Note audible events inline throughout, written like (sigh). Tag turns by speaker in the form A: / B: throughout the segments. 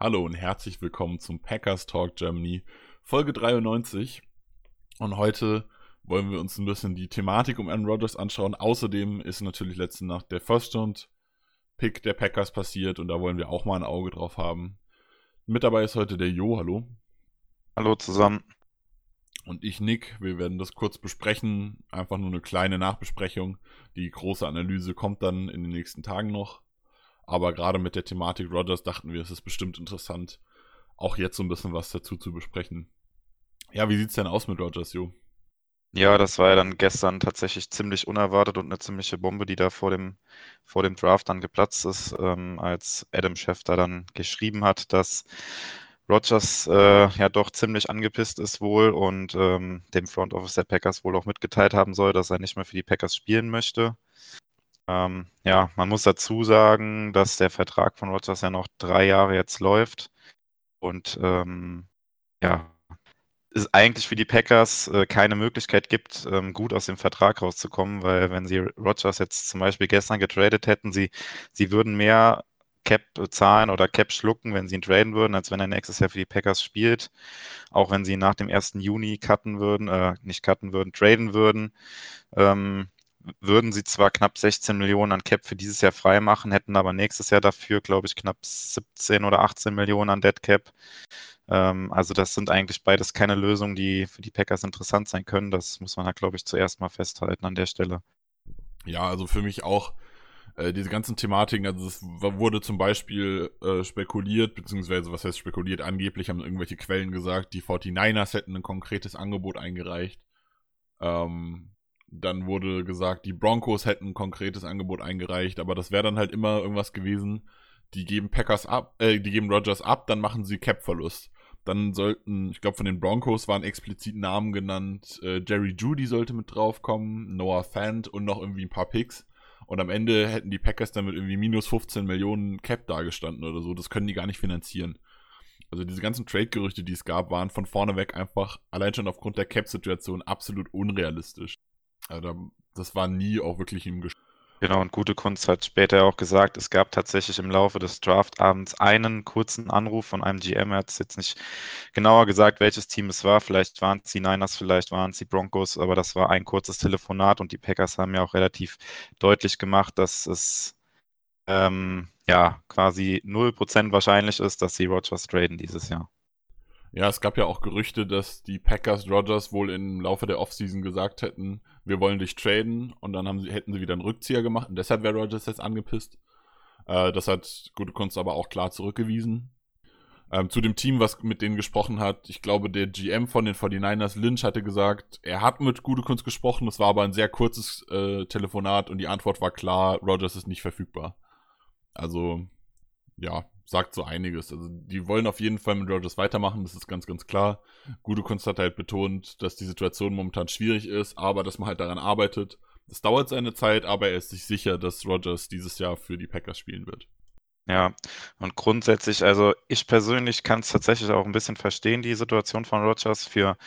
A: Hallo und herzlich willkommen zum Packers Talk Germany, Folge 93. Und heute wollen wir uns ein bisschen die Thematik um Aaron Rodgers anschauen. Außerdem ist natürlich letzte Nacht der First Round Pick der Packers passiert und da wollen wir auch mal ein Auge drauf haben. Mit dabei ist heute der Jo, hallo.
B: Hallo zusammen.
A: Und ich, Nick. Wir werden das kurz besprechen. Einfach nur eine kleine Nachbesprechung. Die große Analyse kommt dann in den nächsten Tagen noch. Aber gerade mit der Thematik Rogers dachten wir, es ist bestimmt interessant, auch jetzt so ein bisschen was dazu zu besprechen. Ja, wie sieht's denn aus mit Rogers, Jo?
B: Ja, das war ja dann gestern tatsächlich ziemlich unerwartet und eine ziemliche Bombe, die da vor dem, vor dem Draft dann geplatzt ist, ähm, als Adam Schefter dann geschrieben hat, dass Rogers äh, ja doch ziemlich angepisst ist wohl und ähm, dem Front Office der Packers wohl auch mitgeteilt haben soll, dass er nicht mehr für die Packers spielen möchte. Ähm, ja, man muss dazu sagen, dass der Vertrag von Rogers ja noch drei Jahre jetzt läuft und ähm, ja, es eigentlich für die Packers äh, keine Möglichkeit gibt, ähm, gut aus dem Vertrag rauszukommen, weil wenn sie Rogers jetzt zum Beispiel gestern getradet hätten, sie, sie würden mehr Cap zahlen oder Cap schlucken, wenn sie ihn traden würden, als wenn er nächstes Jahr für die Packers spielt. Auch wenn sie ihn nach dem 1. Juni cutten würden, äh, nicht cutten würden, traden würden, ähm, würden sie zwar knapp 16 Millionen an Cap für dieses Jahr freimachen, hätten aber nächstes Jahr dafür, glaube ich, knapp 17 oder 18 Millionen an Dead Cap. Ähm, also das sind eigentlich beides keine Lösungen, die für die Packers interessant sein können. Das muss man halt, glaube ich, zuerst mal festhalten an der Stelle.
A: Ja, also für mich auch äh, diese ganzen Thematiken, also es wurde zum Beispiel äh, spekuliert, beziehungsweise was heißt spekuliert, angeblich haben irgendwelche Quellen gesagt, die 49ers hätten ein konkretes Angebot eingereicht. Ähm, dann wurde gesagt, die Broncos hätten ein konkretes Angebot eingereicht, aber das wäre dann halt immer irgendwas gewesen, die geben Packers ab, äh, die geben Rogers ab, dann machen sie Cap-Verlust. Dann sollten, ich glaube, von den Broncos waren explizit Namen genannt. Äh, Jerry Judy sollte mit draufkommen, Noah Fant und noch irgendwie ein paar Picks. Und am Ende hätten die Packers damit irgendwie minus 15 Millionen Cap dagestanden oder so. Das können die gar nicht finanzieren. Also diese ganzen Trade-Gerüchte, die es gab, waren von vorne weg einfach allein schon aufgrund der Cap-Situation absolut unrealistisch. Also das war nie auch wirklich im Gespräch.
B: Genau, und Gute Kunst hat später auch gesagt, es gab tatsächlich im Laufe des Draftabends einen kurzen Anruf von einem GM. Er hat es jetzt nicht genauer gesagt, welches Team es war. Vielleicht waren es die Niners, vielleicht waren es die Broncos, aber das war ein kurzes Telefonat und die Packers haben ja auch relativ deutlich gemacht, dass es ähm, ja quasi 0% wahrscheinlich ist, dass sie Rogers traden dieses Jahr.
A: Ja, es gab ja auch Gerüchte, dass die Packers Rogers wohl im Laufe der Offseason gesagt hätten, wir wollen dich traden und dann haben sie, hätten sie wieder einen Rückzieher gemacht und deshalb wäre Rogers jetzt angepisst. Äh, das hat Gute Kunst aber auch klar zurückgewiesen. Ähm, zu dem Team, was mit denen gesprochen hat, ich glaube, der GM von den 49ers, Lynch, hatte gesagt, er hat mit Gute Kunst gesprochen, es war aber ein sehr kurzes äh, Telefonat und die Antwort war klar, Rogers ist nicht verfügbar. Also, ja, sagt so einiges. Also die wollen auf jeden Fall mit Rogers weitermachen, das ist ganz, ganz klar. Gute Kunst hat halt betont, dass die Situation momentan schwierig ist, aber dass man halt daran arbeitet. Das dauert seine Zeit, aber er ist sich sicher, dass Rogers dieses Jahr für die Packers spielen wird.
B: Ja, und grundsätzlich, also ich persönlich kann es tatsächlich auch ein bisschen verstehen, die Situation von Rogers. Für,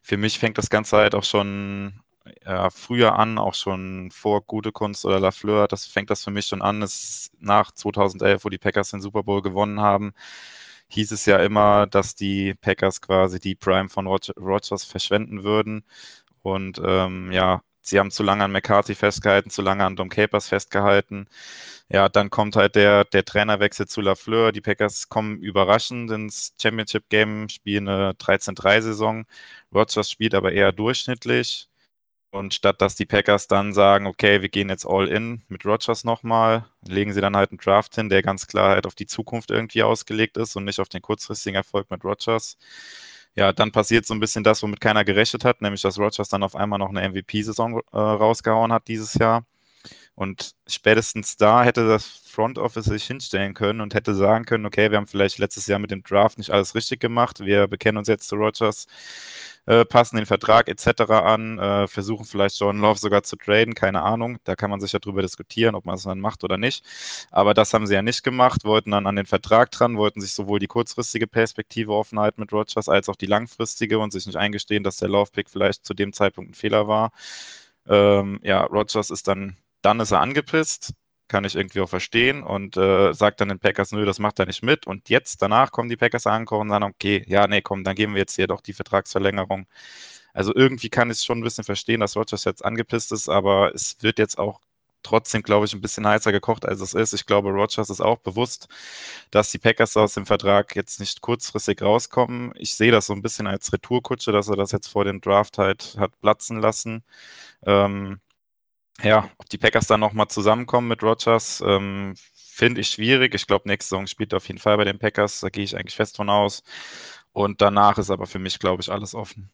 B: für mich fängt das Ganze halt auch schon ja, früher an, auch schon vor Gute Kunst oder Lafleur, das fängt das für mich schon an. Es nach 2011, wo die Packers den Super Bowl gewonnen haben, hieß es ja immer, dass die Packers quasi die Prime von Rogers verschwenden würden. Und ähm, ja, sie haben zu lange an McCarthy festgehalten, zu lange an Dom Capers festgehalten. Ja, dann kommt halt der, der Trainerwechsel zu Lafleur. Die Packers kommen überraschend ins Championship Game, spielen eine 13-3-Saison. Rogers spielt aber eher durchschnittlich. Und statt dass die Packers dann sagen, okay, wir gehen jetzt all in mit Rogers nochmal, legen sie dann halt einen Draft hin, der ganz klar halt auf die Zukunft irgendwie ausgelegt ist und nicht auf den kurzfristigen Erfolg mit Rogers. Ja, dann passiert so ein bisschen das, womit keiner gerechnet hat, nämlich dass Rogers dann auf einmal noch eine MVP-Saison äh, rausgehauen hat dieses Jahr. Und spätestens da hätte das Front Office sich hinstellen können und hätte sagen können, okay, wir haben vielleicht letztes Jahr mit dem Draft nicht alles richtig gemacht, wir bekennen uns jetzt zu Rogers, äh, passen den Vertrag etc. an, äh, versuchen vielleicht John Love sogar zu traden, keine Ahnung. Da kann man sich ja drüber diskutieren, ob man es dann macht oder nicht. Aber das haben sie ja nicht gemacht, wollten dann an den Vertrag dran, wollten sich sowohl die kurzfristige Perspektive offen halten mit Rogers als auch die langfristige und sich nicht eingestehen, dass der Love-Pick vielleicht zu dem Zeitpunkt ein Fehler war. Ähm, ja, Rogers ist dann, dann ist er angepisst, kann ich irgendwie auch verstehen und äh, sagt dann den Packers, nö, das macht er nicht mit. Und jetzt, danach kommen die Packers angekommen und sagen, okay, ja, nee, komm, dann geben wir jetzt hier doch die Vertragsverlängerung. Also irgendwie kann ich es schon ein bisschen verstehen, dass Rogers jetzt angepisst ist, aber es wird jetzt auch trotzdem, glaube ich, ein bisschen heißer gekocht, als es ist. Ich glaube, Rogers ist auch bewusst, dass die Packers aus dem Vertrag jetzt nicht kurzfristig rauskommen. Ich sehe das so ein bisschen als Retourkutsche, dass er das jetzt vor dem Draft halt hat platzen lassen. Ähm, ja, ob die Packers dann nochmal zusammenkommen mit Rogers, ähm, finde ich schwierig. Ich glaube, nächste Saison spielt er auf jeden Fall bei den Packers. Da gehe ich eigentlich fest von aus. Und danach ist aber für mich, glaube ich, alles offen.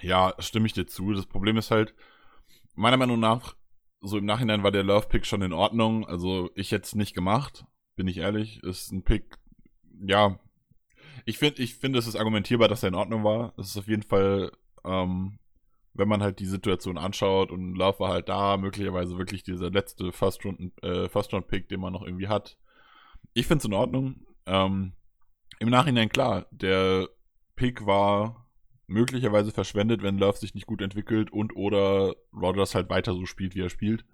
A: Ja, stimme ich dir zu. Das Problem ist halt, meiner Meinung nach, so im Nachhinein war der Love-Pick schon in Ordnung. Also ich hätte es nicht gemacht, bin ich ehrlich. Ist ein Pick, ja. Ich finde, ich finde, es ist argumentierbar, dass er in Ordnung war. Es ist auf jeden Fall ähm, wenn man halt die Situation anschaut und Love war halt da, möglicherweise wirklich dieser letzte First-Round-Pick, äh, First den man noch irgendwie hat. Ich finde es in Ordnung. Ähm, Im Nachhinein klar, der Pick war möglicherweise verschwendet, wenn Love sich nicht gut entwickelt und oder Rodgers halt weiter so spielt, wie er spielt.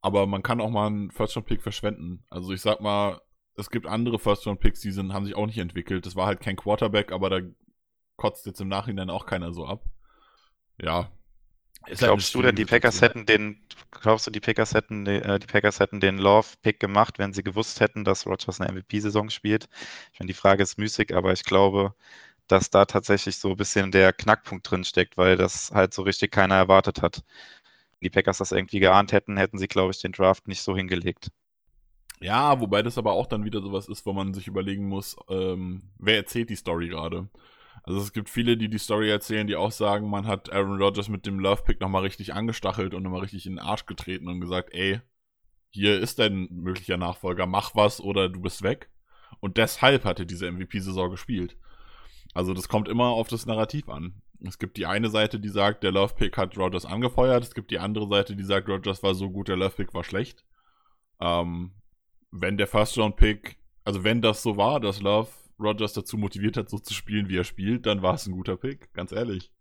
A: Aber man kann auch mal einen First-Round-Pick verschwenden. Also ich sag mal, es gibt andere First-Round-Picks, die sind, haben sich auch nicht entwickelt. Das war halt kein Quarterback, aber da kotzt jetzt im Nachhinein auch keiner so ab ja.
B: Glaubst du denn, die Packers hätten den, glaubst du, die Packers hätten, äh, die Packers hätten den Love-Pick gemacht, wenn sie gewusst hätten, dass Rogers eine MVP-Saison spielt? Ich meine, die Frage ist müßig, aber ich glaube, dass da tatsächlich so ein bisschen der Knackpunkt drin steckt, weil das halt so richtig keiner erwartet hat. Wenn die Packers das irgendwie geahnt hätten, hätten sie, glaube ich, den Draft nicht so hingelegt.
A: Ja, wobei das aber auch dann wieder sowas ist, wo man sich überlegen muss, ähm, wer erzählt die Story gerade? Also es gibt viele, die die Story erzählen, die auch sagen, man hat Aaron Rodgers mit dem Love-Pick nochmal richtig angestachelt und nochmal richtig in den Arsch getreten und gesagt, ey, hier ist dein möglicher Nachfolger, mach was oder du bist weg. Und deshalb hat er diese MVP-Saison gespielt. Also das kommt immer auf das Narrativ an. Es gibt die eine Seite, die sagt, der Love-Pick hat Rodgers angefeuert. Es gibt die andere Seite, die sagt, Rodgers war so gut, der Love-Pick war schlecht. Ähm, wenn der First-Round-Pick, also wenn das so war, dass Love Rogers dazu motiviert hat, so zu spielen, wie er spielt, dann war es ein guter Pick, ganz ehrlich.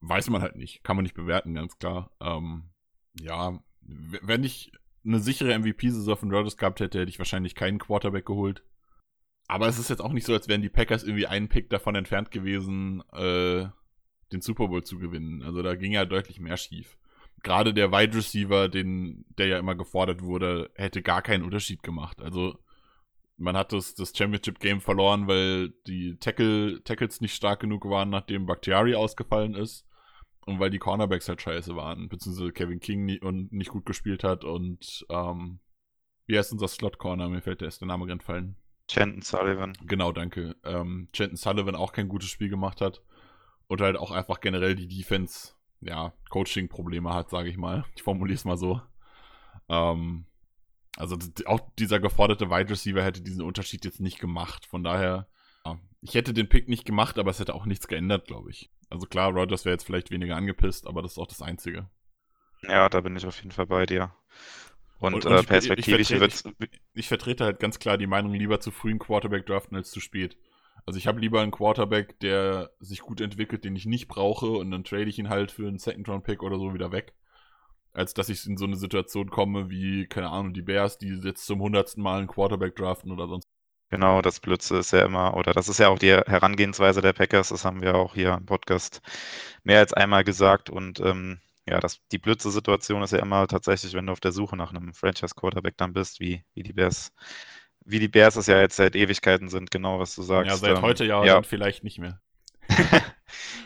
A: Weiß man halt nicht, kann man nicht bewerten, ganz klar. Ähm, ja, wenn ich eine sichere MVP-Saison von Rodgers gehabt hätte, hätte ich wahrscheinlich keinen Quarterback geholt. Aber es ist jetzt auch nicht so, als wären die Packers irgendwie einen Pick davon entfernt gewesen, äh, den Super Bowl zu gewinnen. Also da ging ja deutlich mehr schief. Gerade der Wide Receiver, den, der ja immer gefordert wurde, hätte gar keinen Unterschied gemacht. Also man hat das, das Championship-Game verloren, weil die Tackle, Tackles nicht stark genug waren, nachdem Bakhtiari ausgefallen ist. Und weil die Cornerbacks halt scheiße waren, beziehungsweise Kevin King nie, und nicht gut gespielt hat und ähm, wie heißt unser Slot-Corner? Mir fällt der erste Name entfallen.
B: Chanton Sullivan.
A: Genau, danke. Ähm, Chanton Sullivan auch kein gutes Spiel gemacht hat. Und halt auch einfach generell die Defense, ja, Coaching-Probleme hat, sage ich mal. Ich formuliere es mal so. Ähm, also auch dieser geforderte Wide Receiver hätte diesen Unterschied jetzt nicht gemacht. Von daher, ja, ich hätte den Pick nicht gemacht, aber es hätte auch nichts geändert, glaube ich. Also klar, Rogers wäre jetzt vielleicht weniger angepisst, aber das ist auch das Einzige.
B: Ja, da bin ich auf jeden Fall bei dir. Und, und, und äh, perspektivisch
A: wird ich, ich, vertrete halt ganz klar die Meinung, lieber zu früh einen Quarterback draften als zu spät. Also ich habe lieber einen Quarterback, der sich gut entwickelt, den ich nicht brauche und dann trade ich ihn halt für einen Second-Round-Pick oder so wieder weg als dass ich in so eine Situation komme wie, keine Ahnung, die Bears, die jetzt zum hundertsten Mal einen Quarterback draften oder sonst.
B: Genau, das Blödste ist ja immer, oder das ist ja auch die Herangehensweise der Packers, das haben wir auch hier im Podcast mehr als einmal gesagt und ähm, ja, das, die blödste Situation ist ja immer tatsächlich, wenn du auf der Suche nach einem Franchise-Quarterback dann bist, wie, wie die Bears, wie die Bears es ja jetzt seit Ewigkeiten sind, genau was du sagst.
A: Ja, seit ähm, heute ja, ja. vielleicht nicht mehr. (laughs)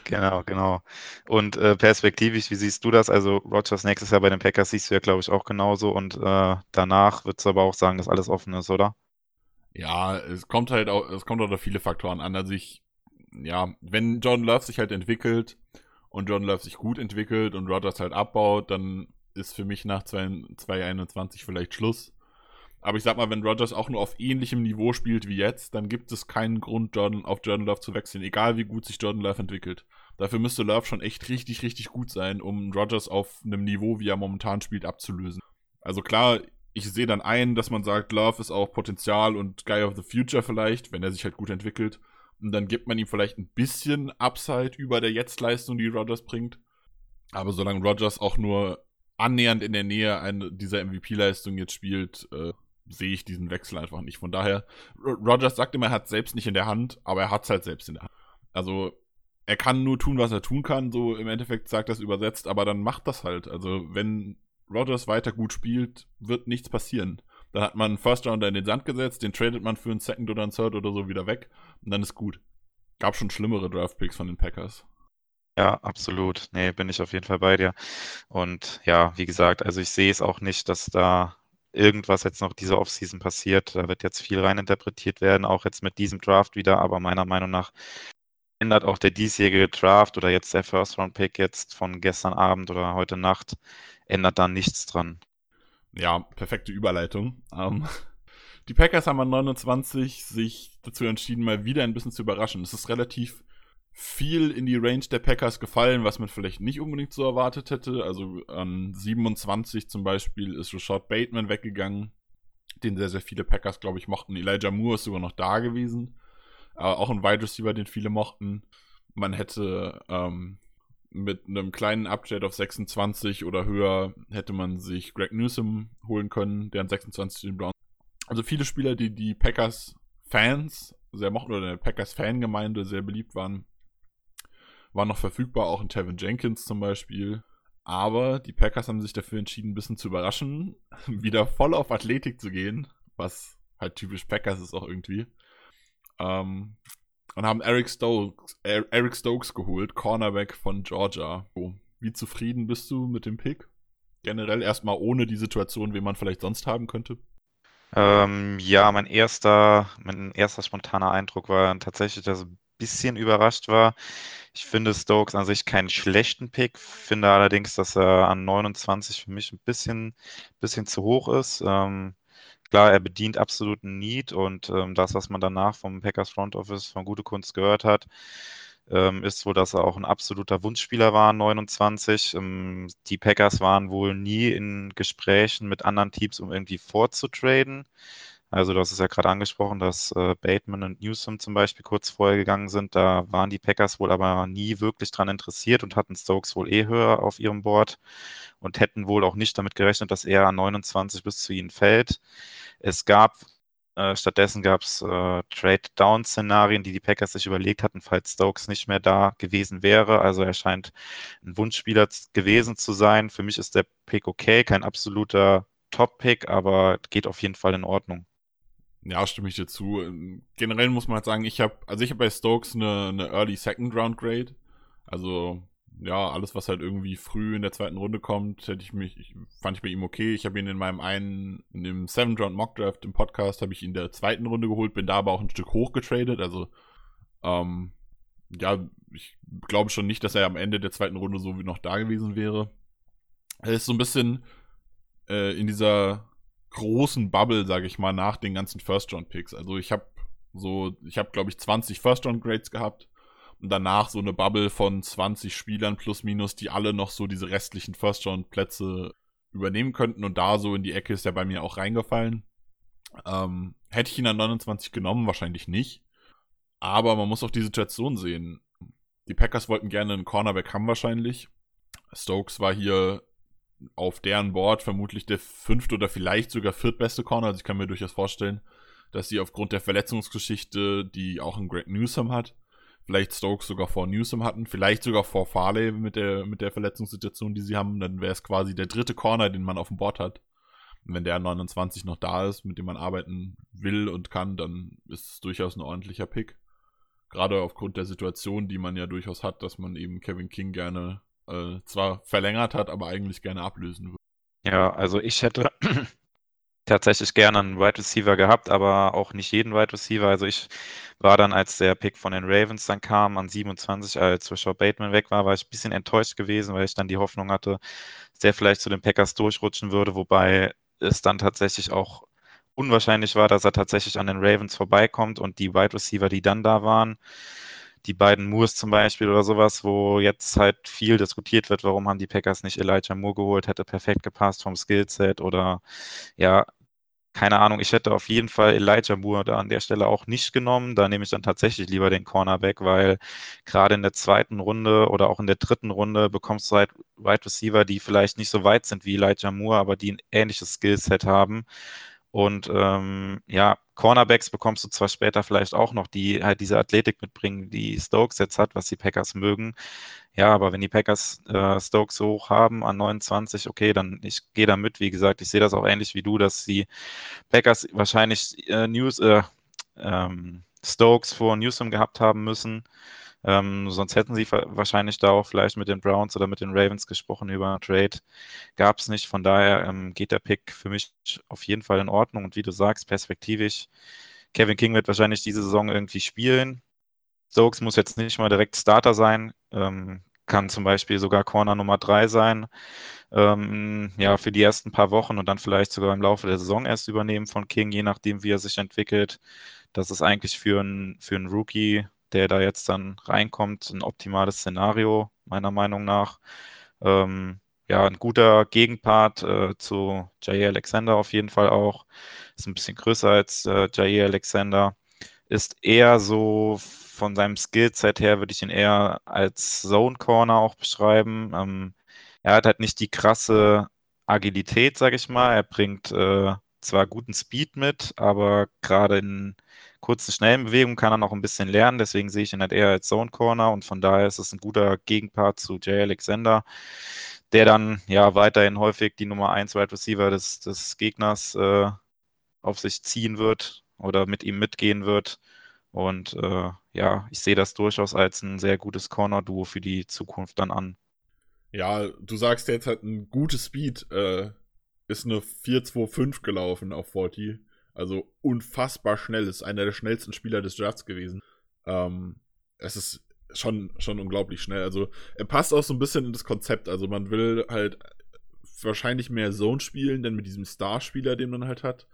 B: genau, genau. Und äh, perspektivisch, wie siehst du das? Also Rogers nächstes Jahr bei den Packers siehst du ja, glaube ich, auch genauso. Und äh, danach würdest du aber auch sagen, dass alles offen ist, oder?
A: Ja, es kommt halt auch, es kommt auch auf viele Faktoren an. Also ich, ja, wenn John Love sich halt entwickelt und John Love sich gut entwickelt und Rogers halt abbaut, dann ist für mich nach 2021 vielleicht Schluss. Aber ich sag mal, wenn Rogers auch nur auf ähnlichem Niveau spielt wie jetzt, dann gibt es keinen Grund, Jordan, auf Jordan Love zu wechseln, egal wie gut sich Jordan Love entwickelt. Dafür müsste Love schon echt richtig, richtig gut sein, um Rogers auf einem Niveau, wie er momentan spielt, abzulösen. Also klar, ich sehe dann ein, dass man sagt, Love ist auch Potenzial und Guy of the Future vielleicht, wenn er sich halt gut entwickelt. Und dann gibt man ihm vielleicht ein bisschen Upside über der Jetzt-Leistung, die Rogers bringt. Aber solange Rogers auch nur annähernd in der Nähe dieser MVP-Leistung jetzt spielt, äh, sehe ich diesen Wechsel einfach nicht. Von daher, Rogers sagt immer, er hat es selbst nicht in der Hand, aber er hat es halt selbst in der Hand. Also, er kann nur tun, was er tun kann, so im Endeffekt sagt das übersetzt, aber dann macht das halt. Also, wenn Rogers weiter gut spielt, wird nichts passieren. Dann hat man einen First Rounder in den Sand gesetzt, den tradet man für einen Second oder einen Third oder so wieder weg und dann ist gut. Gab schon schlimmere Draft Picks von den Packers.
B: Ja, absolut. Nee, bin ich auf jeden Fall bei dir. Und ja, wie gesagt, also ich sehe es auch nicht, dass da irgendwas jetzt noch diese Offseason passiert. Da wird jetzt viel reininterpretiert werden, auch jetzt mit diesem Draft wieder, aber meiner Meinung nach ändert auch der diesjährige Draft oder jetzt der First-Round-Pick jetzt von gestern Abend oder heute Nacht, ändert da nichts dran.
A: Ja, perfekte Überleitung. Ähm, (laughs) die Packers haben an 29 sich dazu entschieden, mal wieder ein bisschen zu überraschen. Es ist relativ viel in die Range der Packers gefallen, was man vielleicht nicht unbedingt so erwartet hätte. Also an 27 zum Beispiel ist Rashad Bateman weggegangen, den sehr, sehr viele Packers, glaube ich, mochten. Elijah Moore ist sogar noch da gewesen. Aber auch ein Wide Receiver, den viele mochten. Man hätte ähm, mit einem kleinen Update auf 26 oder höher hätte man sich Greg Newsom holen können, der an 26 den Browns. Also viele Spieler, die die Packers-Fans sehr mochten oder der Packers-Fangemeinde sehr beliebt waren, war noch verfügbar, auch in Tevin Jenkins zum Beispiel. Aber die Packers haben sich dafür entschieden, ein bisschen zu überraschen, (laughs) wieder voll auf Athletik zu gehen, was halt typisch Packers ist auch irgendwie. Ähm, und haben Eric Stokes, Eric Stokes geholt, Cornerback von Georgia. Wie zufrieden bist du mit dem Pick? Generell erstmal ohne die Situation, wie man vielleicht sonst haben könnte.
B: Ähm, ja, mein erster, mein erster spontaner Eindruck war tatsächlich, dass ein bisschen überrascht war. Ich finde Stokes an sich keinen schlechten Pick, finde allerdings, dass er an 29 für mich ein bisschen, bisschen zu hoch ist. Ähm, klar, er bedient absoluten Need und ähm, das, was man danach vom Packers Front Office von Gute Kunst gehört hat, ähm, ist wohl, dass er auch ein absoluter Wunschspieler war, 29. Ähm, die Packers waren wohl nie in Gesprächen mit anderen Teams, um irgendwie vorzutraden. Also du hast es ja gerade angesprochen, dass äh, Bateman und Newsom zum Beispiel kurz vorher gegangen sind. Da waren die Packers wohl aber nie wirklich dran interessiert und hatten Stokes wohl eh höher auf ihrem Board und hätten wohl auch nicht damit gerechnet, dass er an 29 bis zu ihnen fällt. Es gab äh, stattdessen gab es äh, Trade-Down-Szenarien, die die Packers sich überlegt hatten, falls Stokes nicht mehr da gewesen wäre. Also er scheint ein Wunschspieler gewesen zu sein. Für mich ist der Pick okay, kein absoluter Top-Pick, aber geht auf jeden Fall in Ordnung.
A: Ja, stimme ich dir zu. Ähm, generell muss man halt sagen, ich habe, also ich habe bei Stokes eine, eine Early Second Round Grade. Also ja, alles, was halt irgendwie früh in der zweiten Runde kommt, hätte ich mich, ich, fand ich bei ihm okay. Ich habe ihn in meinem einen, in dem Seventh Round Mock Draft im Podcast, habe ich ihn in der zweiten Runde geholt, bin da aber auch ein Stück hoch getradet. Also, ähm, ja, ich glaube schon nicht, dass er am Ende der zweiten Runde so wie noch da gewesen wäre. Er ist so ein bisschen äh, in dieser großen Bubble, sage ich mal, nach den ganzen First-Round-Picks. Also ich habe so, ich habe glaube ich 20 First-Round-Grades gehabt und danach so eine Bubble von 20 Spielern plus minus, die alle noch so diese restlichen First-Round-Plätze übernehmen könnten und da so in die Ecke ist er bei mir auch reingefallen. Ähm, hätte ich ihn an 29 genommen, wahrscheinlich nicht. Aber man muss auch die Situation sehen. Die Packers wollten gerne einen Cornerback haben wahrscheinlich. Stokes war hier auf deren Board vermutlich der fünfte oder vielleicht sogar viertbeste Corner. Also ich kann mir durchaus vorstellen, dass sie aufgrund der Verletzungsgeschichte, die auch ein Greg Newsom hat, vielleicht Stokes sogar vor Newsom hatten, vielleicht sogar vor Farley mit der, mit der Verletzungssituation, die sie haben, dann wäre es quasi der dritte Corner, den man auf dem Board hat. Und wenn der 29 noch da ist, mit dem man arbeiten will und kann, dann ist es durchaus ein ordentlicher Pick. Gerade aufgrund der Situation, die man ja durchaus hat, dass man eben Kevin King gerne äh, zwar verlängert hat, aber eigentlich gerne ablösen würde.
B: Ja, also ich hätte, (clears throat) tatsächlich gerne einen Wide Receiver gehabt, aber auch nicht jeden Wide Receiver. Also ich war dann, als der Pick von den Ravens dann kam, an 27, als Rashad Bateman weg war, war ich ein bisschen enttäuscht gewesen, weil ich dann die Hoffnung hatte, dass der vielleicht zu den Packers durchrutschen würde, wobei es dann tatsächlich auch unwahrscheinlich war, dass er tatsächlich an den Ravens vorbeikommt und die Wide Receiver, die dann da waren, die beiden Moores zum Beispiel oder sowas, wo jetzt halt viel diskutiert wird, warum haben die Packers nicht Elijah Moore geholt, hätte perfekt gepasst vom Skillset oder ja, keine Ahnung, ich hätte auf jeden Fall Elijah Moore da an der Stelle auch nicht genommen. Da nehme ich dann tatsächlich lieber den Cornerback, weil gerade in der zweiten Runde oder auch in der dritten Runde bekommst du halt Wide Receiver, die vielleicht nicht so weit sind wie Elijah Moore, aber die ein ähnliches Skillset haben. Und ähm, ja, Cornerbacks bekommst du zwar später vielleicht auch noch, die halt diese Athletik mitbringen, die Stokes jetzt hat, was die Packers mögen. Ja, aber wenn die Packers äh, Stokes so hoch haben an 29, okay, dann ich gehe da mit. Wie gesagt, ich sehe das auch ähnlich wie du, dass die Packers wahrscheinlich äh, News, äh, ähm, Stokes vor Newsom gehabt haben müssen. Ähm, sonst hätten sie wahrscheinlich da auch vielleicht mit den Browns oder mit den Ravens gesprochen über einen Trade. Gab es nicht. Von daher ähm, geht der Pick für mich auf jeden Fall in Ordnung. Und wie du sagst, perspektivisch, Kevin King wird wahrscheinlich diese Saison irgendwie spielen. Stokes muss jetzt nicht mal direkt Starter sein, ähm, kann zum Beispiel sogar Corner Nummer 3 sein. Ähm, ja, für die ersten paar Wochen und dann vielleicht sogar im Laufe der Saison erst übernehmen von King, je nachdem, wie er sich entwickelt. Das ist eigentlich für einen für Rookie der da jetzt dann reinkommt, ein optimales Szenario, meiner Meinung nach. Ähm, ja, ein guter Gegenpart äh, zu Jair Alexander auf jeden Fall auch. Ist ein bisschen größer als äh, Jair Alexander. Ist eher so von seinem Skillset her, würde ich ihn eher als Zone Corner auch beschreiben. Ähm, er hat halt nicht die krasse Agilität, sage ich mal. Er bringt äh, zwar guten Speed mit, aber gerade in kurzen, schnellen Bewegungen kann er noch ein bisschen lernen. Deswegen sehe ich ihn halt eher als Zone Corner und von daher ist es ein guter Gegenpart zu Jay Alexander, der dann ja weiterhin häufig die Nummer 1 Wide Receiver des, des Gegners äh, auf sich ziehen wird oder mit ihm mitgehen wird. Und äh, ja, ich sehe das durchaus als ein sehr gutes Corner-Duo für die Zukunft dann an.
A: Ja, du sagst jetzt halt ein gutes Speed. Äh, ist eine 4-2-5 gelaufen auf 40. Also unfassbar schnell. Ist einer der schnellsten Spieler des Drafts gewesen. Ähm, es ist schon, schon unglaublich schnell. Also er passt auch so ein bisschen in das Konzept. Also man will halt wahrscheinlich mehr Zone spielen, denn mit diesem Star-Spieler, den man halt hat.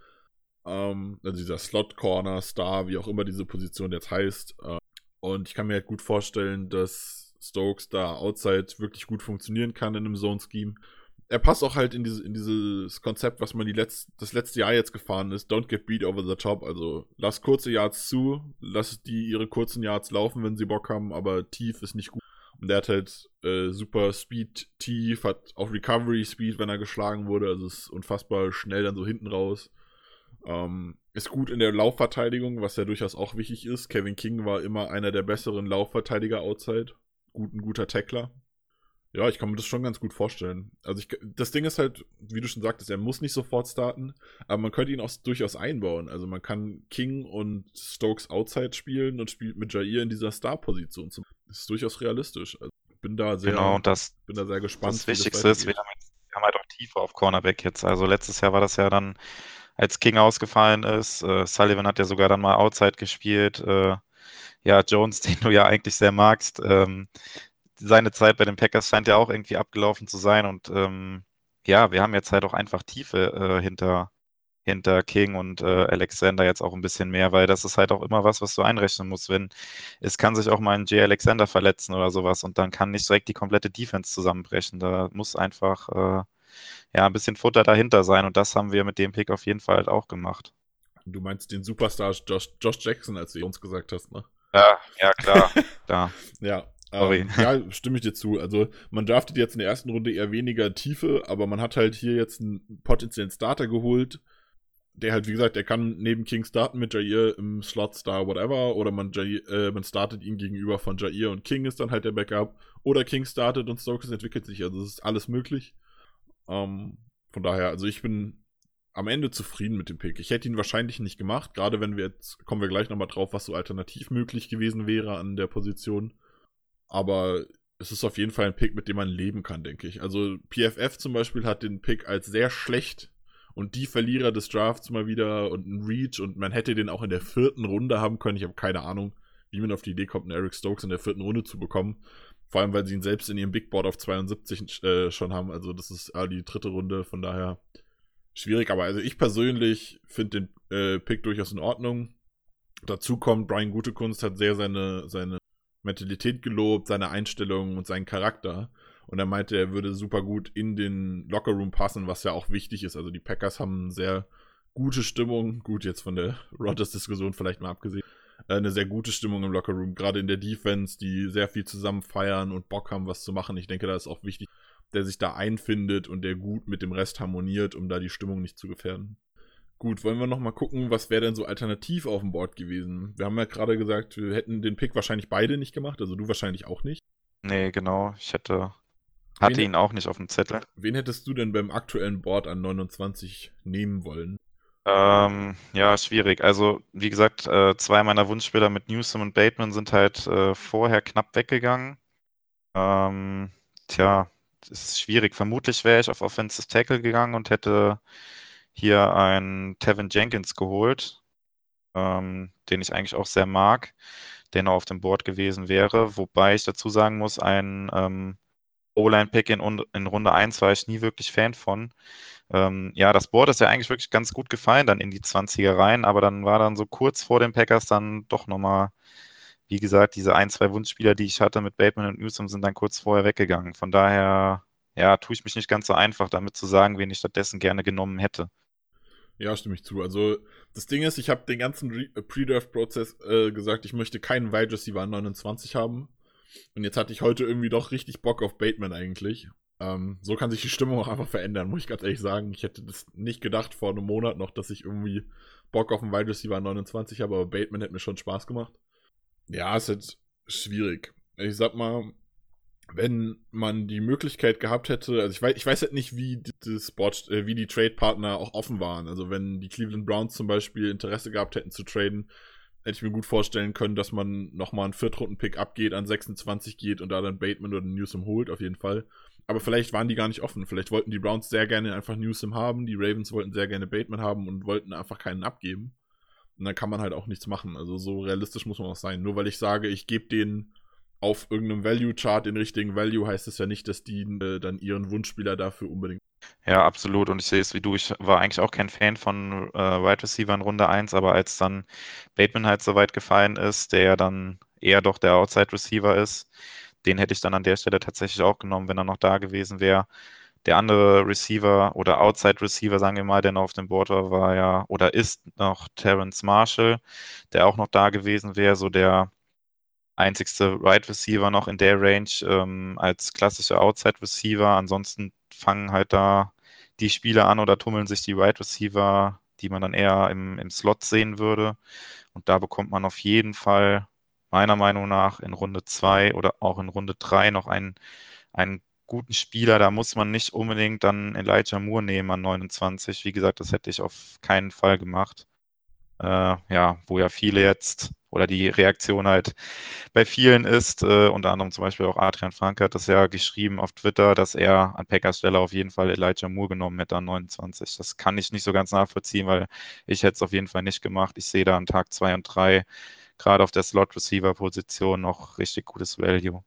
A: Ähm, also dieser Slot-Corner, Star, wie auch immer diese Position jetzt heißt. Äh, und ich kann mir halt gut vorstellen, dass Stokes da outside wirklich gut funktionieren kann in einem Zone-Scheme er passt auch halt in, diese, in dieses Konzept, was man die letzt, das letzte Jahr jetzt gefahren ist. Don't get beat over the top. Also lass kurze Yards zu, lass die ihre kurzen Yards laufen, wenn sie Bock haben, aber tief ist nicht gut. Und der hat halt äh, super Speed tief, hat auch Recovery Speed, wenn er geschlagen wurde. Also ist unfassbar schnell dann so hinten raus. Ähm, ist gut in der Laufverteidigung, was ja durchaus auch wichtig ist. Kevin King war immer einer der besseren Laufverteidiger outside. Gut, ein guter Tackler. Ja, ich kann mir das schon ganz gut vorstellen. Also ich, das Ding ist halt, wie du schon sagtest, er muss nicht sofort starten, aber man könnte ihn auch durchaus einbauen. Also man kann King und Stokes Outside spielen und spielt mit Jair in dieser Star-Position. Das ist durchaus realistisch. Also bin da sehr,
B: genau, das,
A: bin da sehr gespannt.
B: Das Wichtigste das ist, wir haben, jetzt, wir haben halt auch Tiefe auf Cornerback jetzt. Also letztes Jahr war das ja dann, als King ausgefallen ist. Äh, Sullivan hat ja sogar dann mal Outside gespielt. Äh, ja, Jones, (laughs) den du ja eigentlich sehr magst, ähm, seine Zeit bei den Packers scheint ja auch irgendwie abgelaufen zu sein und ähm, ja, wir haben jetzt halt auch einfach Tiefe äh, hinter, hinter King und äh, Alexander jetzt auch ein bisschen mehr, weil das ist halt auch immer was, was du einrechnen musst, wenn es kann sich auch mal ein Jay Alexander verletzen oder sowas und dann kann nicht direkt die komplette Defense zusammenbrechen. Da muss einfach äh, ja ein bisschen Futter dahinter sein und das haben wir mit dem Pick auf jeden Fall halt auch gemacht.
A: Du meinst den Superstar Josh, Josh Jackson, als du uns gesagt hast, ne?
B: Ja, ja, klar. (laughs) klar.
A: ja, ähm, ja, stimme ich dir zu. Also man draftet jetzt in der ersten Runde eher weniger Tiefe, aber man hat halt hier jetzt einen potenziellen Starter geholt, der halt, wie gesagt, der kann neben King starten mit Jair im Slot Star, whatever, oder man, Jair, äh, man startet ihn gegenüber von Jair und King ist dann halt der Backup, oder King startet und Stokes entwickelt sich, also es ist alles möglich. Ähm, von daher, also ich bin am Ende zufrieden mit dem Pick. Ich hätte ihn wahrscheinlich nicht gemacht, gerade wenn wir jetzt, kommen wir gleich nochmal drauf, was so alternativ möglich gewesen wäre an der Position. Aber es ist auf jeden Fall ein Pick, mit dem man leben kann, denke ich. Also PFF zum Beispiel hat den Pick als sehr schlecht Und die Verlierer des Drafts mal wieder und ein Reach und man hätte den auch in der vierten Runde haben können. Ich habe keine Ahnung, wie man auf die Idee kommt, einen Eric Stokes in der vierten Runde zu bekommen. Vor allem, weil sie ihn selbst in ihrem Big Board auf 72 äh, schon haben. Also das ist äh, die dritte Runde, von daher schwierig. Aber also ich persönlich finde den äh, Pick durchaus in Ordnung. Dazu kommt, Brian Gutekunst hat sehr seine, seine Mentalität gelobt, seine Einstellung und seinen Charakter. Und er meinte, er würde super gut in den Lockerroom passen, was ja auch wichtig ist. Also die Packers haben eine sehr gute Stimmung. Gut, jetzt von der (laughs) Rodgers-Diskussion vielleicht mal abgesehen. Äh, eine sehr gute Stimmung im Lockerroom, gerade in der Defense, die sehr viel zusammen feiern und Bock haben, was zu machen. Ich denke, da ist auch wichtig, der sich da einfindet und der gut mit dem Rest harmoniert, um da die Stimmung nicht zu gefährden. Gut, wollen wir nochmal gucken, was wäre denn so alternativ auf dem Board gewesen? Wir haben ja gerade gesagt, wir hätten den Pick wahrscheinlich beide nicht gemacht, also du wahrscheinlich auch nicht.
B: Nee, genau. Ich hätte, hatte wen, ihn auch nicht auf dem Zettel.
A: Wen hättest du denn beim aktuellen Board an 29 nehmen wollen?
B: Ähm, ja, schwierig. Also, wie gesagt, äh, zwei meiner Wunschspieler mit Newsom und Bateman sind halt äh, vorher knapp weggegangen. Ähm, tja, ist schwierig. Vermutlich wäre ich auf Offensive Tackle gegangen und hätte hier einen Tevin Jenkins geholt, ähm, den ich eigentlich auch sehr mag, der noch auf dem Board gewesen wäre. Wobei ich dazu sagen muss, ein ähm, O-Line-Pick in, in Runde 1 war ich nie wirklich Fan von. Ähm, ja, das Board ist ja eigentlich wirklich ganz gut gefallen dann in die 20er rein, aber dann war dann so kurz vor den Packers dann doch nochmal, wie gesagt, diese ein, zwei Wunschspieler, die ich hatte mit Bateman und Newsom, sind dann kurz vorher weggegangen. Von daher, ja, tue ich mich nicht ganz so einfach, damit zu sagen, wen ich stattdessen gerne genommen hätte.
A: Ja, stimme ich zu. Also, das Ding ist, ich habe den ganzen äh, Pre-Draft-Prozess äh, gesagt, ich möchte keinen Wide Receiver an 29 haben. Und jetzt hatte ich heute irgendwie doch richtig Bock auf Bateman eigentlich. Ähm, so kann sich die Stimmung auch einfach verändern, muss ich ganz ehrlich sagen. Ich hätte das nicht gedacht vor einem Monat noch, dass ich irgendwie Bock auf einen Wide Receiver 29 habe, aber Bateman hätte mir schon Spaß gemacht. Ja, ist jetzt schwierig. Ich sag mal, wenn man die Möglichkeit gehabt hätte, also ich weiß, ich weiß halt nicht, wie das Board, äh, wie die Trade-Partner auch offen waren. Also wenn die Cleveland Browns zum Beispiel Interesse gehabt hätten zu traden, hätte ich mir gut vorstellen können, dass man nochmal einen Viertrunden-Pick abgeht, an 26 geht und da dann Bateman oder Newsom holt, auf jeden Fall. Aber vielleicht waren die gar nicht offen. Vielleicht wollten die Browns sehr gerne einfach Newsom haben, die Ravens wollten sehr gerne Bateman haben und wollten einfach keinen abgeben. Und dann kann man halt auch nichts machen. Also so realistisch muss man auch sein. Nur weil ich sage, ich gebe denen auf irgendeinem Value-Chart den richtigen Value, heißt es ja nicht, dass die äh, dann ihren Wunschspieler dafür unbedingt.
B: Ja, absolut. Und ich sehe es wie du. Ich war eigentlich auch kein Fan von äh, Wide Receiver in Runde 1, aber als dann Bateman halt so weit gefallen ist, der ja dann eher doch der Outside Receiver ist, den hätte ich dann an der Stelle tatsächlich auch genommen, wenn er noch da gewesen wäre. Der andere Receiver oder Outside Receiver, sagen wir mal, der noch auf dem Board war, war ja oder ist noch Terrence Marshall, der auch noch da gewesen wäre, so der einzigste Right Receiver noch in der Range ähm, als klassischer Outside Receiver. Ansonsten fangen halt da die Spieler an oder tummeln sich die Right Receiver, die man dann eher im, im Slot sehen würde. Und da bekommt man auf jeden Fall meiner Meinung nach in Runde 2 oder auch in Runde 3 noch einen, einen guten Spieler. Da muss man nicht unbedingt dann Elijah Moore nehmen an 29. Wie gesagt, das hätte ich auf keinen Fall gemacht. Äh, ja, wo ja viele jetzt oder die Reaktion halt bei vielen ist, äh, unter anderem zum Beispiel auch Adrian Frank hat das ja geschrieben auf Twitter, dass er an Packers Stelle auf jeden Fall Elijah Moore genommen hätte an 29. Das kann ich nicht so ganz nachvollziehen, weil ich hätte es auf jeden Fall nicht gemacht. Ich sehe da an Tag 2 und 3 gerade auf der Slot-Receiver-Position noch richtig gutes Value.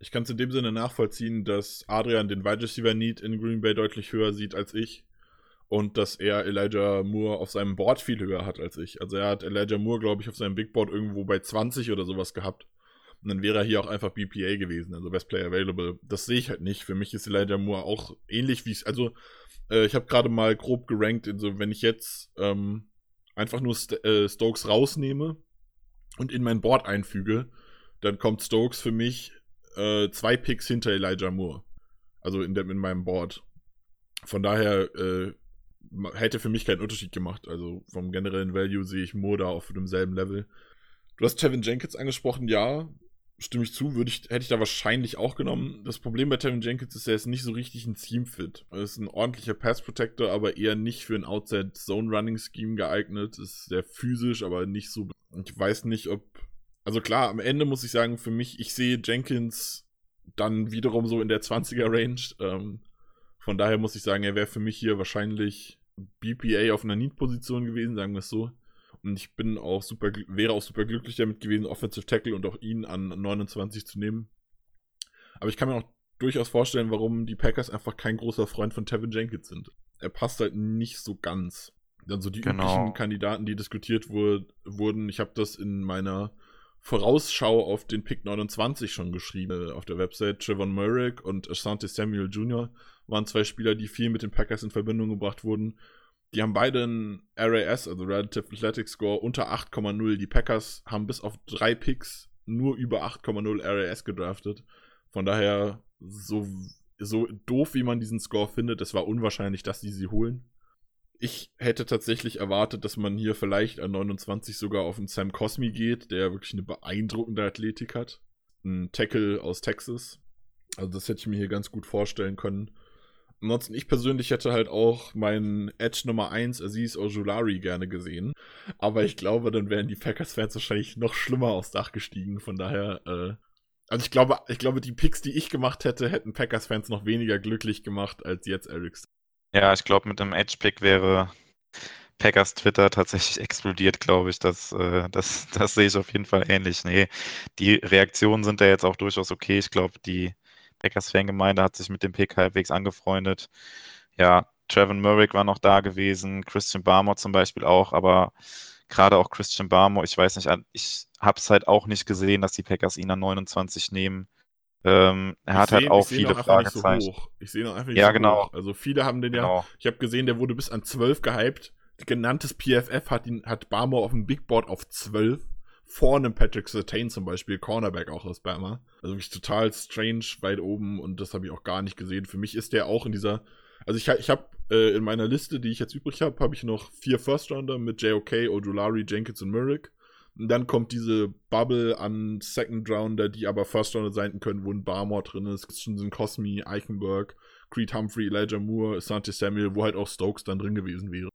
A: Ich kann es in dem Sinne nachvollziehen, dass Adrian den Wide Receiver Need in Green Bay deutlich höher sieht als ich und dass er Elijah Moore auf seinem Board viel höher hat als ich. Also er hat Elijah Moore, glaube ich, auf seinem Big Board irgendwo bei 20 oder sowas gehabt. Und dann wäre er hier auch einfach BPA gewesen, also Best Player Available. Das sehe ich halt nicht. Für mich ist Elijah Moore auch ähnlich wie es. Also, äh, ich habe gerade mal grob gerankt, also wenn ich jetzt ähm, einfach nur St äh, Stokes rausnehme und in mein Board einfüge, dann kommt Stokes für mich äh, zwei Picks hinter Elijah Moore. Also in, dem, in meinem Board. Von daher äh, hätte für mich keinen Unterschied gemacht. Also vom generellen Value sehe ich Moore da auf demselben Level. Du hast Tevin Jenkins angesprochen, ja, stimme ich zu, würde ich, hätte ich da wahrscheinlich auch genommen. Das Problem bei Tevin Jenkins ist, er ist nicht so richtig ein Team-Fit. Er ist ein ordentlicher Pass-Protector, aber eher nicht für ein Outside-Zone-Running-Scheme geeignet. Ist sehr physisch, aber nicht so. Ich weiß nicht, ob. Also klar, am Ende muss ich sagen, für mich, ich sehe Jenkins dann wiederum so in der 20er-Range. Ähm, von daher muss ich sagen, er wäre für mich hier wahrscheinlich BPA auf einer Need-Position gewesen, sagen wir es so. Und ich bin auch super, wäre auch super glücklich damit gewesen, Offensive Tackle und auch ihn an 29 zu nehmen. Aber ich kann mir auch durchaus vorstellen, warum die Packers einfach kein großer Freund von Tevin Jenkins sind. Er passt halt nicht so ganz. Dann so die genau. üblichen Kandidaten, die diskutiert wurde, wurden. Ich habe das in meiner Vorausschau auf den Pick 29 schon geschrieben auf der Website. Trevon Merrick und Asante Samuel Jr. waren zwei Spieler, die viel mit den Packers in Verbindung gebracht wurden. Die haben beide einen RAS, also Relative Athletic Score, unter 8,0. Die Packers haben bis auf drei Picks nur über 8,0 RAS gedraftet. Von daher, so, so doof wie man diesen Score findet, es war unwahrscheinlich, dass die sie holen. Ich hätte tatsächlich erwartet, dass man hier vielleicht an 29 sogar auf einen Sam Cosmi geht, der wirklich eine beeindruckende Athletik hat. Ein Tackle aus Texas. Also das hätte ich mir hier ganz gut vorstellen können. Ansonsten, ich persönlich hätte halt auch meinen Edge Nummer 1, Aziz Ojulari, gerne gesehen. Aber ich glaube, dann wären die Packers-Fans wahrscheinlich noch schlimmer aufs Dach gestiegen. Von daher, äh, also ich glaube, ich glaube, die Picks, die ich gemacht hätte, hätten Packers-Fans noch weniger glücklich gemacht als jetzt Erics.
B: Ja, ich glaube, mit dem Edge-Pick wäre Packers Twitter tatsächlich (laughs) explodiert, glaube ich. Das, äh, das, das sehe ich auf jeden Fall ähnlich. Nee, die Reaktionen sind da jetzt auch durchaus okay. Ich glaube, die Packers-Fangemeinde hat sich mit dem Pick halbwegs angefreundet. Ja, Trevin Murray war noch da gewesen, Christian Barmore zum Beispiel auch, aber gerade auch Christian Barmore, ich weiß nicht, ich habe es halt auch nicht gesehen, dass die Packers ihn an 29 nehmen. Ähm, er ich hat halt auch viele Fragezeichen. So
A: ich sehe noch einfach nicht ja, so genau. hoch. Also viele haben den genau. ja, ich habe gesehen, der wurde bis an 12 gehypt. Genanntes PFF hat ihn, hat Barmore auf dem Big Board auf 12. Vor einem Patrick Sertain zum Beispiel, Cornerback auch aus Bama. Also wirklich total strange weit oben und das habe ich auch gar nicht gesehen. Für mich ist der auch in dieser, also ich, ich habe äh, in meiner Liste, die ich jetzt übrig habe, habe ich noch vier First Rounder mit JOK, Odulari, Jenkins und Murrick. Und dann kommt diese Bubble an Second Rounder, die aber First Rounder sein können, wo ein Barmore drin ist. Schon sind Cosmi, Eichenberg, Creed Humphrey, Elijah Moore, Sante Samuel, wo halt auch Stokes dann drin gewesen wäre.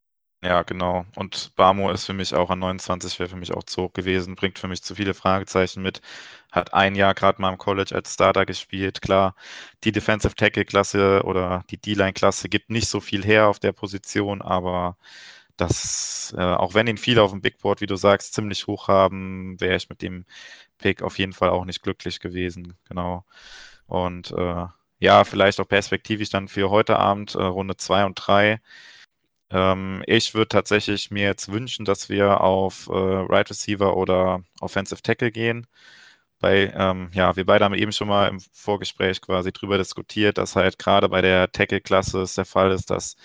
B: Ja, genau. Und Barmore ist für mich auch an 29, wäre für mich auch zu hoch gewesen, bringt für mich zu viele Fragezeichen mit. Hat ein Jahr gerade mal im College als Starter gespielt. Klar, die Defensive Tackle-Klasse oder die D-Line-Klasse gibt nicht so viel her auf der Position, aber das, äh, auch wenn ihn viele auf dem Big Board, wie du sagst, ziemlich hoch haben, wäre ich mit dem Pick auf jeden Fall auch nicht glücklich gewesen. Genau. Und äh, ja, vielleicht auch perspektivisch dann für heute Abend, äh, Runde 2 und 3. Ähm, ich würde tatsächlich mir jetzt wünschen, dass wir auf äh, Right Receiver oder Offensive Tackle gehen. Bei, ähm, ja, wir beide haben eben schon mal im Vorgespräch quasi drüber diskutiert, dass halt gerade bei der Tackle-Klasse es der Fall ist, dass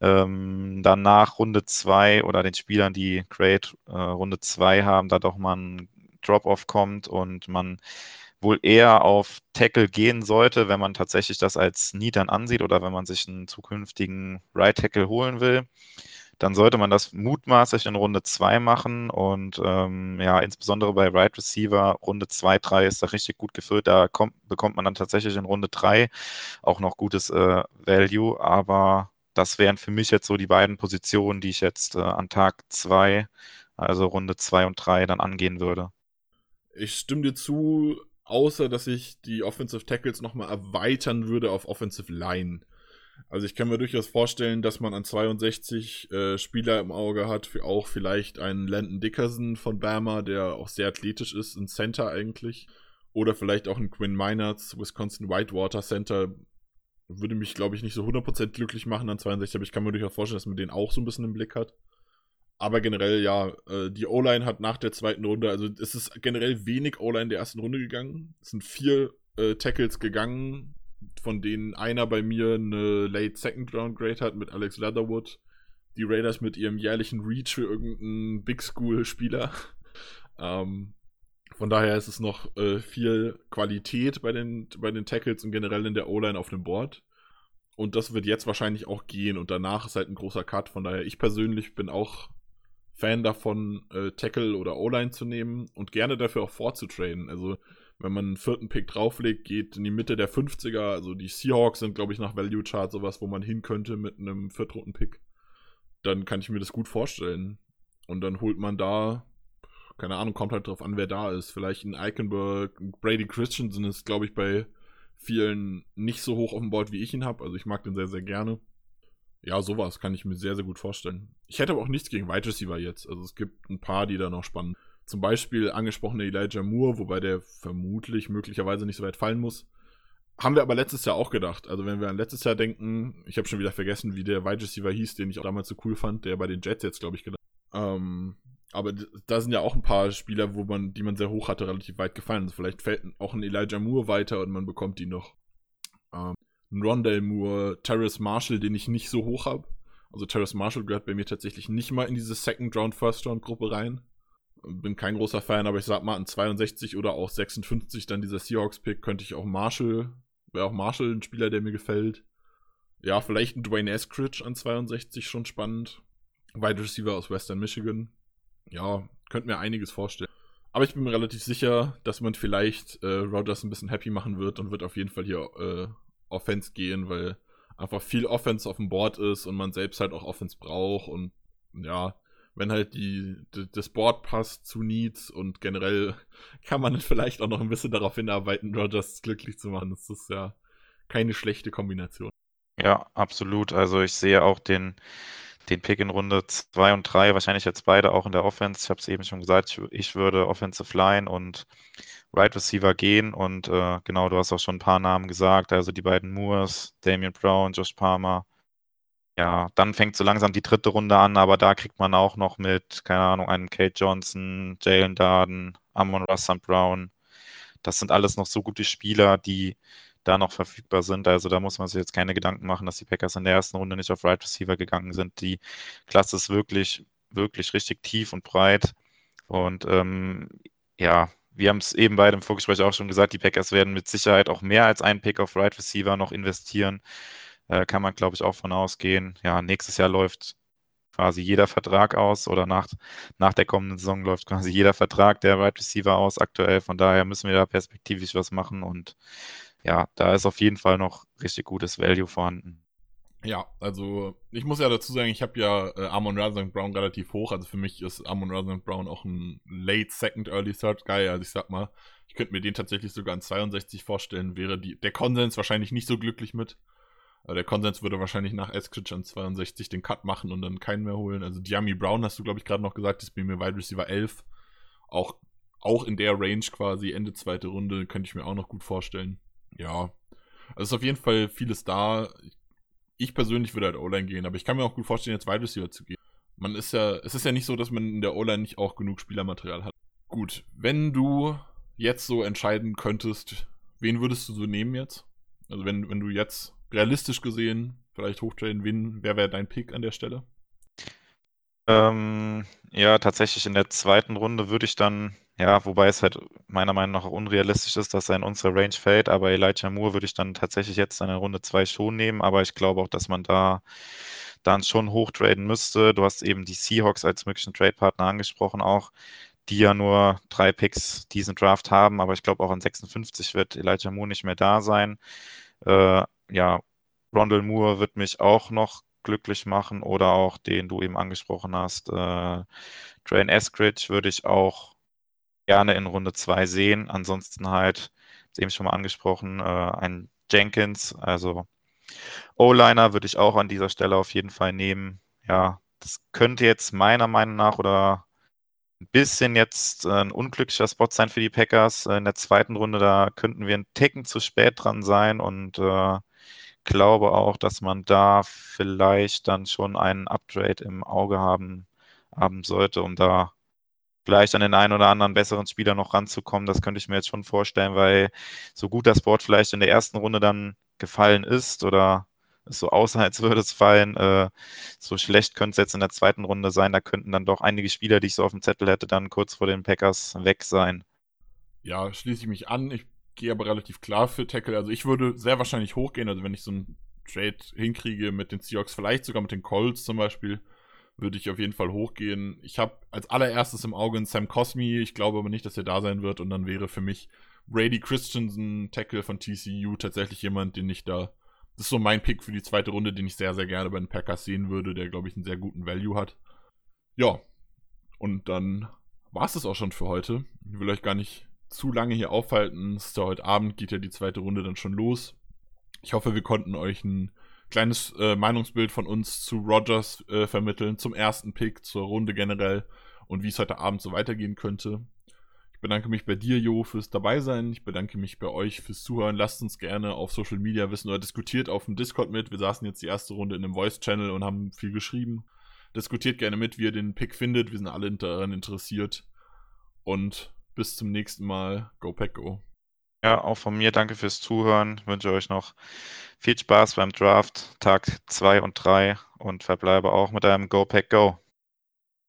B: ähm, dann nach Runde 2 oder den Spielern, die Great äh, Runde 2 haben, da doch mal ein Drop-Off kommt und man wohl eher auf Tackle gehen sollte, wenn man tatsächlich das als Need dann ansieht oder wenn man sich einen zukünftigen Right Tackle holen will. Dann sollte man das mutmaßlich in Runde 2 machen und ähm, ja, insbesondere bei Right Receiver Runde 2, 3 ist da richtig gut gefüllt. Da kommt, bekommt man dann tatsächlich in Runde 3 auch noch gutes äh, Value, aber das wären für mich jetzt so die beiden Positionen, die ich jetzt äh, an Tag 2, also Runde 2 und 3, dann angehen würde.
A: Ich stimme dir zu, außer dass ich die Offensive Tackles nochmal erweitern würde auf Offensive Line. Also ich kann mir durchaus vorstellen, dass man an 62 äh, Spieler im Auge hat, für auch vielleicht einen Landon Dickerson von Bama, der auch sehr athletisch ist, ein Center eigentlich. Oder vielleicht auch ein Quinn Minards, Wisconsin Whitewater Center, würde mich, glaube ich, nicht so 100% glücklich machen an 62, aber ich kann mir durchaus vorstellen, dass man den auch so ein bisschen im Blick hat. Aber generell, ja, äh, die O-Line hat nach der zweiten Runde, also es ist generell wenig O-Line der ersten Runde gegangen. Es sind vier äh, Tackles gegangen, von denen einer bei mir eine Late Second Round Grade hat mit Alex Leatherwood. Die Raiders mit ihrem jährlichen Reach für irgendeinen Big School-Spieler. (laughs) ähm, von daher ist es noch äh, viel Qualität bei den, bei den Tackles und generell in der O-Line auf dem Board. Und das wird jetzt wahrscheinlich auch gehen und danach ist halt ein großer Cut. Von daher, ich persönlich bin auch Fan davon, äh, Tackle oder O-Line zu nehmen und gerne dafür auch vorzutrainen. Also, wenn man einen vierten Pick drauflegt, geht in die Mitte der 50er. Also, die Seahawks sind, glaube ich, nach Value Chart sowas, wo man hin könnte mit einem vierten Pick. Dann kann ich mir das gut vorstellen. Und dann holt man da keine Ahnung, kommt halt drauf an, wer da ist. Vielleicht ein Eichenberg, Brady Christensen ist, glaube ich, bei vielen nicht so hoch auf dem Board, wie ich ihn habe. Also ich mag den sehr, sehr gerne. Ja, sowas kann ich mir sehr, sehr gut vorstellen. Ich hätte aber auch nichts gegen Wide Receiver jetzt. Also es gibt ein paar, die da noch spannend. Zum Beispiel angesprochene Elijah Moore, wobei der vermutlich möglicherweise nicht so weit fallen muss. Haben wir aber letztes Jahr auch gedacht. Also wenn wir an letztes Jahr denken, ich habe schon wieder vergessen, wie der Wide Receiver hieß, den ich auch damals so cool fand, der bei den Jets jetzt, glaube ich, gelandet. Ähm, aber da sind ja auch ein paar Spieler, wo man, die man sehr hoch hatte, relativ weit gefallen. Also vielleicht fällt auch ein Elijah Moore weiter und man bekommt die noch. Ähm, Rondell Moore, Terrace Marshall, den ich nicht so hoch habe. Also Terrace Marshall gehört bei mir tatsächlich nicht mal in diese Second Round, First Round Gruppe rein. Bin kein großer Fan, aber ich sag mal an 62 oder auch 56 dann dieser Seahawks Pick könnte ich auch Marshall wäre auch Marshall ein Spieler, der mir gefällt. Ja, vielleicht ein Dwayne Eskridge an 62 schon spannend. Wide Receiver aus Western Michigan. Ja, könnte mir einiges vorstellen. Aber ich bin mir relativ sicher, dass man vielleicht äh, Rogers ein bisschen happy machen wird und wird auf jeden Fall hier äh, Offense gehen, weil einfach viel Offense auf dem Board ist und man selbst halt auch Offense braucht und ja, wenn halt die, die, das Board passt zu Needs und generell (laughs) kann man vielleicht auch noch ein bisschen darauf hinarbeiten, Rogers glücklich zu machen. Das ist ja keine schlechte Kombination.
B: Ja, absolut. Also ich sehe auch den, den Pick in Runde 2 und 3, wahrscheinlich jetzt beide auch in der Offense. Ich habe es eben schon gesagt, ich, ich, würde Offensive Line und Right Receiver gehen und äh, genau, du hast auch schon ein paar Namen gesagt, also die beiden Moores, Damian Brown, Josh Palmer, ja, dann fängt so langsam die dritte Runde an, aber da kriegt man auch noch mit, keine Ahnung, einen Kate Johnson, Jalen Darden, Amon Russell Brown. Das sind alles noch so gute Spieler, die da noch verfügbar sind. Also da muss man sich jetzt keine Gedanken machen, dass die Packers in der ersten Runde nicht auf Right Receiver gegangen sind. Die Klasse ist wirklich, wirklich richtig tief und breit. Und ähm, ja, wir haben es eben bei dem Vorgespräch auch schon gesagt, die Packers werden mit Sicherheit auch mehr als einen Pick auf Right Receiver noch investieren. Äh, kann man, glaube ich, auch von ausgehen. Ja, nächstes Jahr läuft quasi jeder Vertrag aus oder nach, nach der kommenden Saison läuft quasi jeder Vertrag der Wide Receiver aus aktuell. Von daher müssen wir da perspektivisch was machen und ja, da ist auf jeden Fall noch richtig gutes Value vorhanden.
A: Ja, also ich muss ja dazu sagen, ich habe ja äh, Amon Razan Brown relativ hoch. Also für mich ist Amon Razan Brown auch ein Late Second Early Third Guy. Also ich sag mal, ich könnte mir den tatsächlich sogar an 62 vorstellen. Wäre die, der Konsens wahrscheinlich nicht so glücklich mit. Aber der Konsens würde wahrscheinlich nach Eskridge an 62 den Cut machen und dann keinen mehr holen. Also Diami Brown hast du, glaube ich, gerade noch gesagt, ist bei mir Wide Receiver 11. Auch, auch in der Range quasi, Ende zweite Runde, könnte ich mir auch noch gut vorstellen. Ja. Also ist auf jeden Fall vieles da. Ich persönlich würde halt O-Line gehen, aber ich kann mir auch gut vorstellen, jetzt Wide Receiver zu gehen. Man ist ja, es ist ja nicht so, dass man in der O-Line nicht auch genug Spielermaterial hat. Gut, wenn du jetzt so entscheiden könntest, wen würdest du so nehmen jetzt? Also wenn, wenn du jetzt realistisch gesehen vielleicht hochtraden, wen, wer wäre dein Pick an der Stelle?
B: Ähm, ja, tatsächlich in der zweiten Runde würde ich dann, ja, wobei es halt meiner Meinung nach unrealistisch ist, dass er in unsere Range fällt, aber Elijah Moore würde ich dann tatsächlich jetzt in der Runde 2 schon nehmen, aber ich glaube auch, dass man da dann schon hochtraden müsste. Du hast eben die Seahawks als möglichen Trade-Partner angesprochen auch, die ja nur drei Picks diesen Draft haben, aber ich glaube auch an 56 wird Elijah Moore nicht mehr da sein. Äh, ja, Rondell Moore wird mich auch noch glücklich machen oder auch den du eben angesprochen hast. Äh, Drain Eskridge würde ich auch gerne in Runde 2 sehen. Ansonsten halt, eben schon mal angesprochen, äh, ein Jenkins, also O-Liner würde ich auch an dieser Stelle auf jeden Fall nehmen. Ja, das könnte jetzt meiner Meinung nach oder ein bisschen jetzt äh, ein unglücklicher Spot sein für die Packers. In der zweiten Runde, da könnten wir einen Ticken zu spät dran sein und äh, glaube auch, dass man da vielleicht dann schon einen Upgrade im Auge haben, haben sollte, um da vielleicht an den einen oder anderen besseren Spieler noch ranzukommen. Das könnte ich mir jetzt schon vorstellen, weil so gut das Board vielleicht in der ersten Runde dann gefallen ist oder es so aussah, (laughs) als würde es fallen, äh, so schlecht könnte es jetzt in der zweiten Runde sein. Da könnten dann doch einige Spieler, die ich so auf dem Zettel hätte, dann kurz vor den Packers weg sein.
A: Ja, schließe ich mich an. Ich gehe aber relativ klar für Tackle. Also ich würde sehr wahrscheinlich hochgehen. Also wenn ich so einen Trade hinkriege mit den Seahawks, vielleicht sogar mit den Colts zum Beispiel, würde ich auf jeden Fall hochgehen. Ich habe als allererstes im Auge einen Sam Cosmi. Ich glaube aber nicht, dass er da sein wird. Und dann wäre für mich Brady Christensen, Tackle von TCU, tatsächlich jemand, den ich da. Das ist so mein Pick für die zweite Runde, den ich sehr, sehr gerne bei den Packers sehen würde, der, glaube ich, einen sehr guten Value hat. Ja. Und dann war es das auch schon für heute. Ich will euch gar nicht zu lange hier aufhalten. Es ist ja heute Abend, geht ja die zweite Runde dann schon los. Ich hoffe, wir konnten euch einen kleines äh, Meinungsbild von uns zu Rogers äh, vermitteln, zum ersten Pick, zur Runde generell und wie es heute Abend so weitergehen könnte. Ich bedanke mich bei dir, Jo, fürs Dabeisein. Ich bedanke mich bei euch fürs Zuhören. Lasst uns gerne auf Social Media wissen oder diskutiert auf dem Discord mit. Wir saßen jetzt die erste Runde in einem Voice-Channel und haben viel geschrieben. Diskutiert gerne mit, wie ihr den Pick findet. Wir sind alle daran interessiert. Und bis zum nächsten Mal. Go Pack Go.
B: Ja, auch von mir danke fürs Zuhören. Ich wünsche euch noch viel Spaß beim Draft, Tag 2 und 3 und verbleibe auch mit einem Go Pack Go.